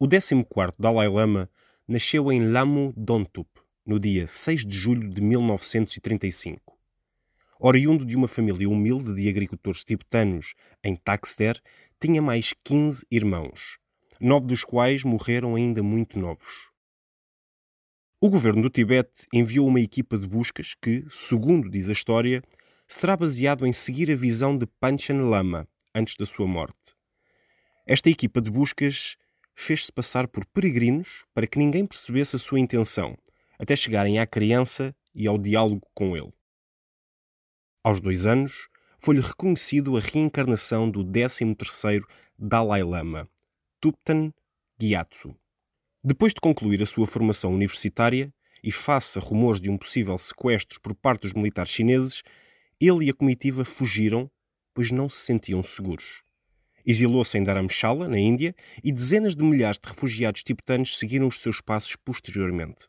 14º Dalai Lama nasceu em Lamu Dontup, no dia 6 de julho de 1935. Oriundo de uma família humilde de agricultores tibetanos em Taxter, tinha mais 15 irmãos, nove dos quais morreram ainda muito novos. O governo do Tibete enviou uma equipa de buscas que, segundo diz a história, será baseado em seguir a visão de Panchen Lama antes da sua morte. Esta equipa de buscas fez-se passar por peregrinos para que ninguém percebesse a sua intenção, até chegarem à criança e ao diálogo com ele. Aos dois anos, foi-lhe reconhecido a reencarnação do 13º Dalai Lama, Tupten Gyatso. Depois de concluir a sua formação universitária, e face a rumores de um possível sequestro por parte dos militares chineses, ele e a comitiva fugiram, pois não se sentiam seguros. Exilou-se em Dharamshala, na Índia, e dezenas de milhares de refugiados tibetanos seguiram os seus passos posteriormente.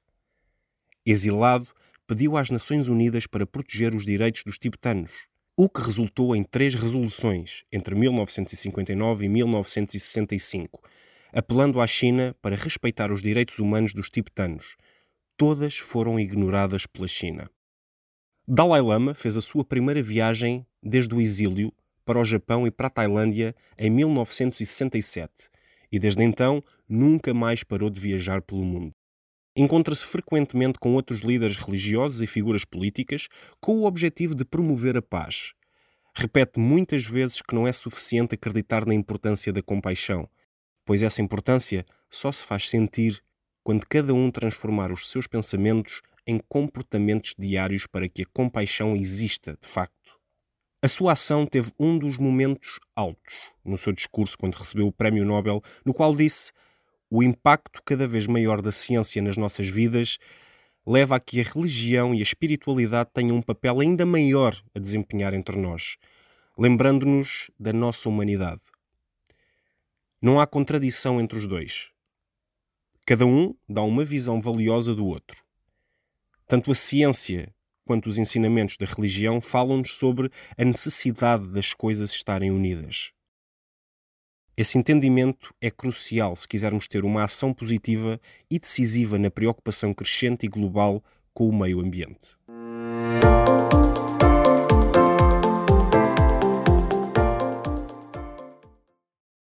Exilado, pediu às Nações Unidas para proteger os direitos dos tibetanos, o que resultou em três resoluções entre 1959 e 1965, apelando à China para respeitar os direitos humanos dos tibetanos. Todas foram ignoradas pela China. Dalai Lama fez a sua primeira viagem desde o exílio para o Japão e para a Tailândia em 1967 e desde então nunca mais parou de viajar pelo mundo. Encontra-se frequentemente com outros líderes religiosos e figuras políticas com o objetivo de promover a paz. Repete muitas vezes que não é suficiente acreditar na importância da compaixão, pois essa importância só se faz sentir quando cada um transformar os seus pensamentos em comportamentos diários para que a compaixão exista de facto. A sua ação teve um dos momentos altos no seu discurso quando recebeu o Prémio Nobel, no qual disse o impacto cada vez maior da ciência nas nossas vidas leva a que a religião e a espiritualidade tenham um papel ainda maior a desempenhar entre nós, lembrando-nos da nossa humanidade. Não há contradição entre os dois. Cada um dá uma visão valiosa do outro. Tanto a ciência quanto os ensinamentos da religião falam-nos sobre a necessidade das coisas estarem unidas. Esse entendimento é crucial se quisermos ter uma ação positiva e decisiva na preocupação crescente e global com o meio ambiente.